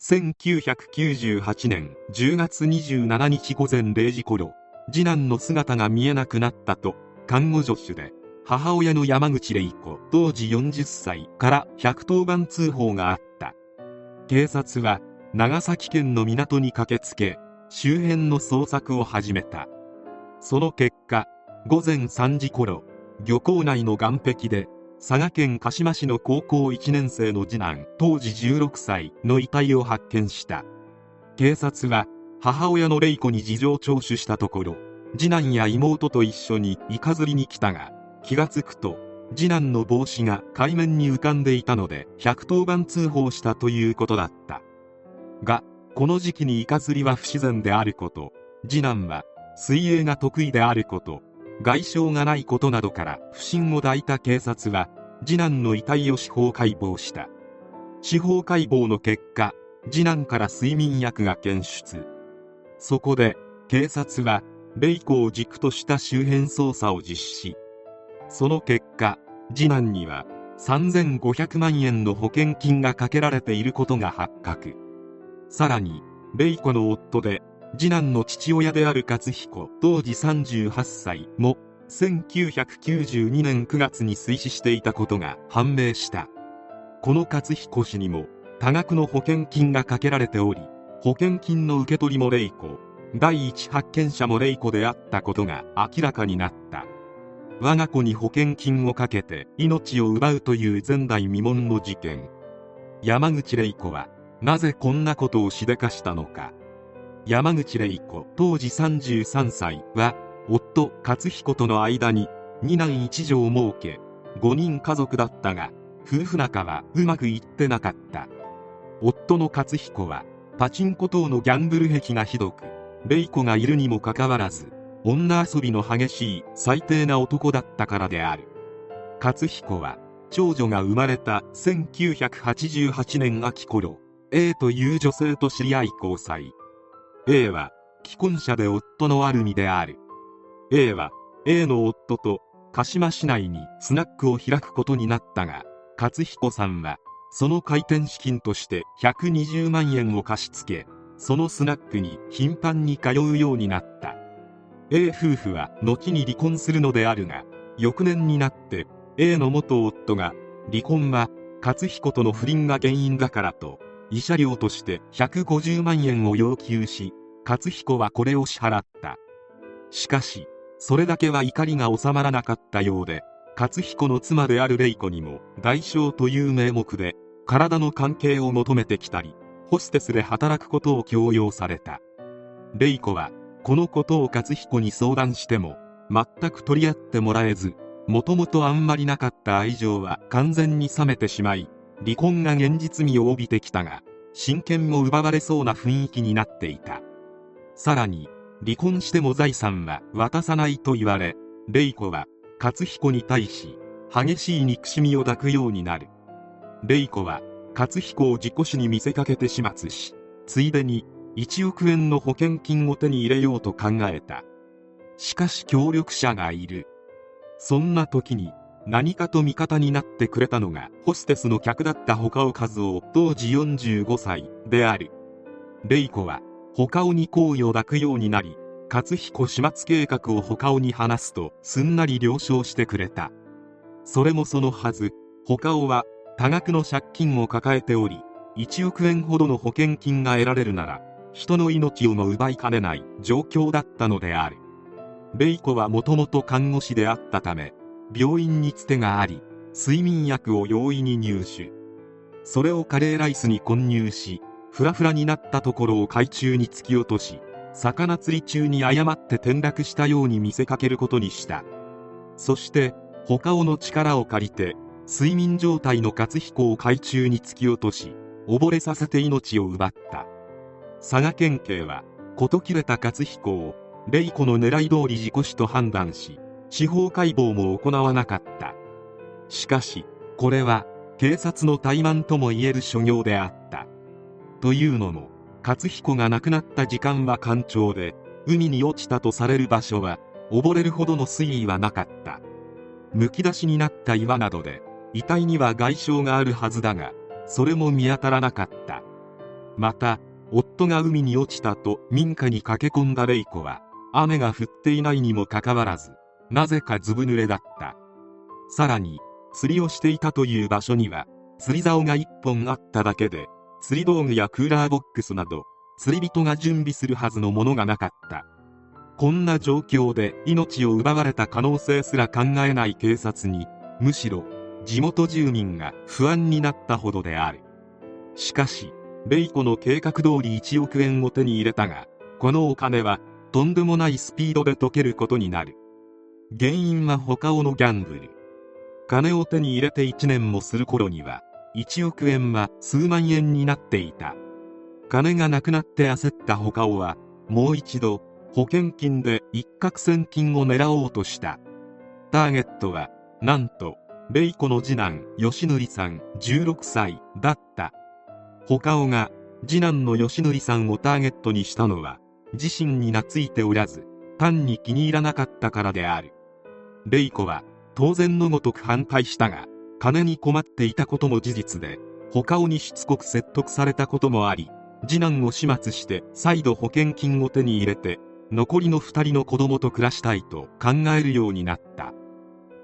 1998年10月27日午前0時頃次男の姿が見えなくなったと看護助手で母親の山口玲子当時40歳から110番通報があった。警察は長崎県の港に駆けつけ周辺の捜索を始めた。その結果午前3時頃漁港内の岸壁で佐賀県鹿島市の高校1年生の次男当時16歳の遺体を発見した。警察は母親の玲子に事情聴取したところ次男や妹と一緒にイカ釣りに来たが気がつくと次男の帽子が海面に浮かんでいたので110番通報したということだった。がこの時期にイカ釣りは不自然であること次男は水泳が得意であること外傷がないことなどから不審を抱いた警察は次男の遺体を司法解剖した。司法解剖の結果次男から睡眠薬が検出。そこで警察はイ子を軸とした周辺捜査を実施。その結果次男には3500万円の保険金がかけられていることが発覚。さらにイ子の夫で次男の父親である勝彦当時38歳も1992年9月に推死していたことが判明した。この勝彦氏にも多額の保険金がかけられており保険金の受け取りも玲子第一発見者も玲子であったことが明らかになった。我が子に保険金をかけて命を奪うという前代未聞の事件。山口玲子はなぜこんなことをしでかしたのか。山口玲子当時33歳は夫勝彦との間に二男一女を設け5人家族だったが夫婦仲はうまくいってなかった。夫の勝彦はパチンコ等のギャンブル癖がひどく玲子がいるにもかかわらず女遊びの激しい最低な男だったからである。勝彦は長女が生まれた1988年秋頃 A という女性と知り合い交際。A は既婚者で夫のある身である。A は A の夫と鹿島市内にスナックを開くことになったが勝彦さんはその開店資金として120万円を貸し付けそのスナックに頻繁に通うようになった。A 夫婦は後に離婚するのであるが翌年になって A の元夫が離婚は勝彦との不倫が原因だからと慰謝料として150万円を要求し勝彦はこれを支払った。しかしそれだけは怒りが収まらなかったようで勝彦の妻である玲子にも代償という名目で体の関係を求めてきたりホステスで働くことを強要された。玲子はこのことを勝彦に相談しても全く取り合ってもらえずもともとあんまりなかった愛情は完全に冷めてしまい離婚が現実味を帯びてきたが親権も奪われそうな雰囲気になっていた。さらに離婚しても財産は渡さないと言われ玲子は勝彦に対し激しい憎しみを抱くようになる。玲子は勝彦を事故死に見せかけて始末しついでに1億円の保険金を手に入れようと考えた。しかし協力者がいる。そんな時に何かと味方になってくれたのがホステスの客だった他尾和夫当時45歳である。玲子は他尾に好意を抱くようになり勝彦始末計画を他尾に話すとすんなり了承してくれた。それもそのはず他尾は多額の借金を抱えており1億円ほどの保険金が得られるなら人の命をも奪いかねない状況だったのである。玲子はもともと看護師であったため病院につてがあり睡眠薬を容易に入手。それをカレーライスに混入しフラフラになったところを海中に突き落とし魚釣り中に誤って転落したように見せかけることにした。そして他尾の力を借りて睡眠状態の勝彦を海中に突き落とし溺れさせて命を奪った。佐賀県警は事切れた勝彦を玲子の狙い通り事故死と判断し司法解剖も行わなかった。しかしこれは警察の怠慢ともいえる所業であった。というのも勝彦が亡くなった時間は干潮で海に落ちたとされる場所は溺れるほどの水位はなかった。むき出しになった岩などで遺体には外傷があるはずだがそれも見当たらなかった。また夫が海に落ちたと民家に駆け込んだレイコは雨が降っていないにもかかわらずなぜかずぶ濡れだった。さらに釣りをしていたという場所には釣り竿が1本あっただけで釣り道具やクーラーボックスなど釣り人が準備するはずのものがなかった。こんな状況で命を奪われた可能性すら考えない警察にむしろ地元住民が不安になったほどである。しかしレイコの計画通り1億円を手に入れたがこのお金はとんでもないスピードで溶けることになる。原因は他をのギャンブル。金を手に入れて1年もする頃には1億円は数万円になっていた。金がなくなって焦った他尾はもう一度保険金で一攫千金を狙おうとした。ターゲットはなんとレイコの次男吉典さん16歳だった。他尾が次男の吉典さんをターゲットにしたのは自身に懐いておらず単に気に入らなかったからである。レイコは当然のごとく反対したが金に困っていたことも事実で他尾にしつこく説得されたこともあり次男を始末して再度保険金を手に入れて残りの2人の子供と暮らしたいと考えるようになった。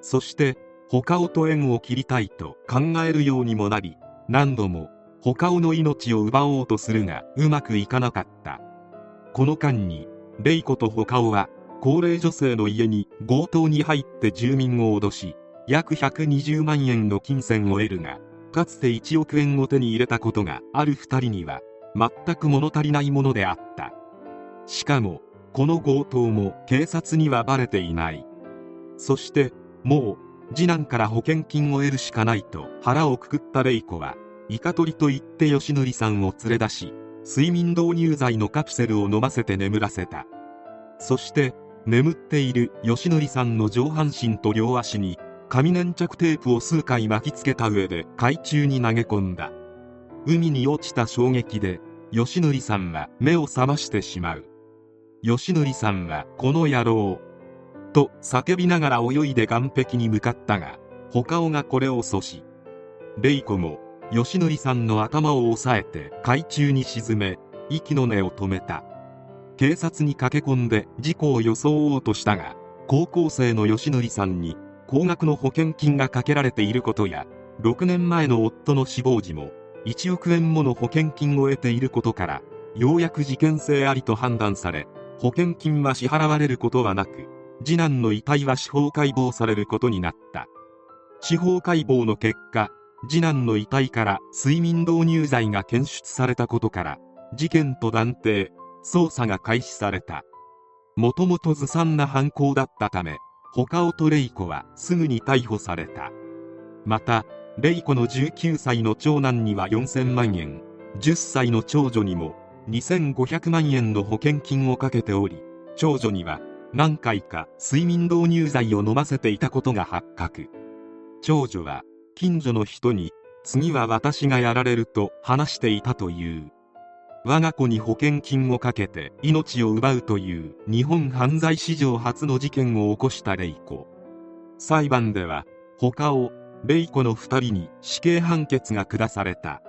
そして他尾と縁を切りたいと考えるようにもなり何度も他尾の命を奪おうとするがうまくいかなかった。この間にレイコと他尾は高齢女性の家に強盗に入って住民を脅し約120万円の金銭を得るがかつて1億円を手に入れたことがある2人には全く物足りないものであった。しかもこの強盗も警察にはバレていない。そしてもう次男から保険金を得るしかないと腹をくくったレイコはイカ取りと言って吉典さんを連れ出し睡眠導入剤のカプセルを飲ませて眠らせた。そして眠っている吉典さんの上半身と両足に紙粘着テープを数回巻きつけた上で海中に投げ込んだ。海に落ちた衝撃で吉典さんは目を覚ましてしまう。吉典さんはこの野郎と叫びながら泳いで岸壁に向かったが他尾がこれを阻止。レイコも吉典さんの頭を押さえて海中に沈め息の根を止めた。警察に駆け込んで事故を装おうとしたが高校生の吉典さんに高額の保険金がかけられていることや6年前の夫の死亡時も1億円もの保険金を得ていることからようやく事件性ありと判断され保険金は支払われることはなく次男の遺体は司法解剖されることになった。司法解剖の結果次男の遺体から睡眠導入剤が検出されたことから事件と断定捜査が開始された。もともとずさんな犯行だったため他尾とレイコはすぐに逮捕された。またレイコの19歳の長男には4000万円10歳の長女にも2500万円の保険金をかけており長女には何回か睡眠導入剤を飲ませていたことが発覚。長女は近所の人に次は私がやられると話していたという。我が子に保険金をかけて命を奪うという日本犯罪史上初の事件を起こしたレイコ。裁判では他をレイコの2人に死刑判決が下された。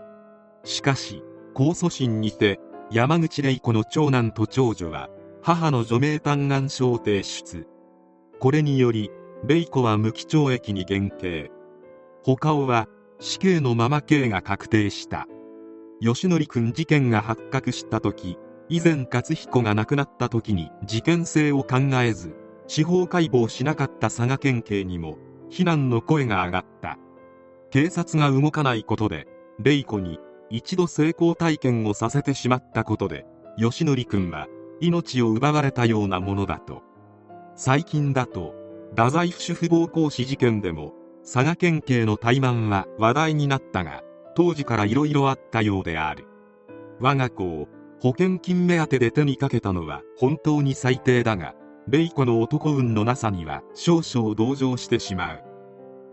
しかし控訴審にて山口玲子の長男と長女は母の除名嘆願書を提出。これにより玲子は無期懲役に減刑。他尾は死刑のまま刑が確定した。吉典君事件が発覚した時以前勝彦が亡くなった時に事件性を考えず司法解剖しなかった佐賀県警にも非難の声が上がった。警察が動かないことで玲子に一度成功体験をさせてしまったことで吉典君は命を奪われたようなものだと。最近だと太宰府主婦暴行死事件でも佐賀県警の怠慢は話題になったが当時から色々あったようである。我が子を保険金目当てで手にかけたのは本当に最低だがレイコの男運のなさには少々同情してしまう。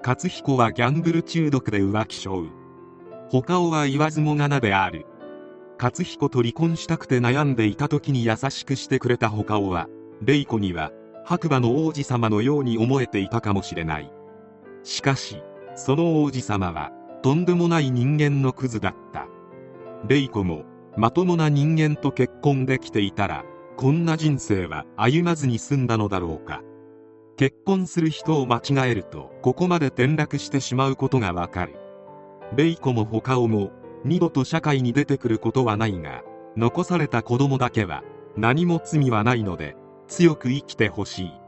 勝彦はギャンブル中毒で浮気症他をは言わずもがなである。勝彦と離婚したくて悩んでいた時に優しくしてくれた他をは玲子には白馬の王子様のように思えていたかもしれない。しかしその王子様はとんでもない人間のクズだった。玲子もまともな人間と結婚できていたらこんな人生は歩まずに済んだのだろうか。結婚する人を間違えるとここまで転落してしまうことがわかる。ベイコも他をも二度と社会に出てくることはないが残された子供だけは何も罪はないので強く生きてほしい。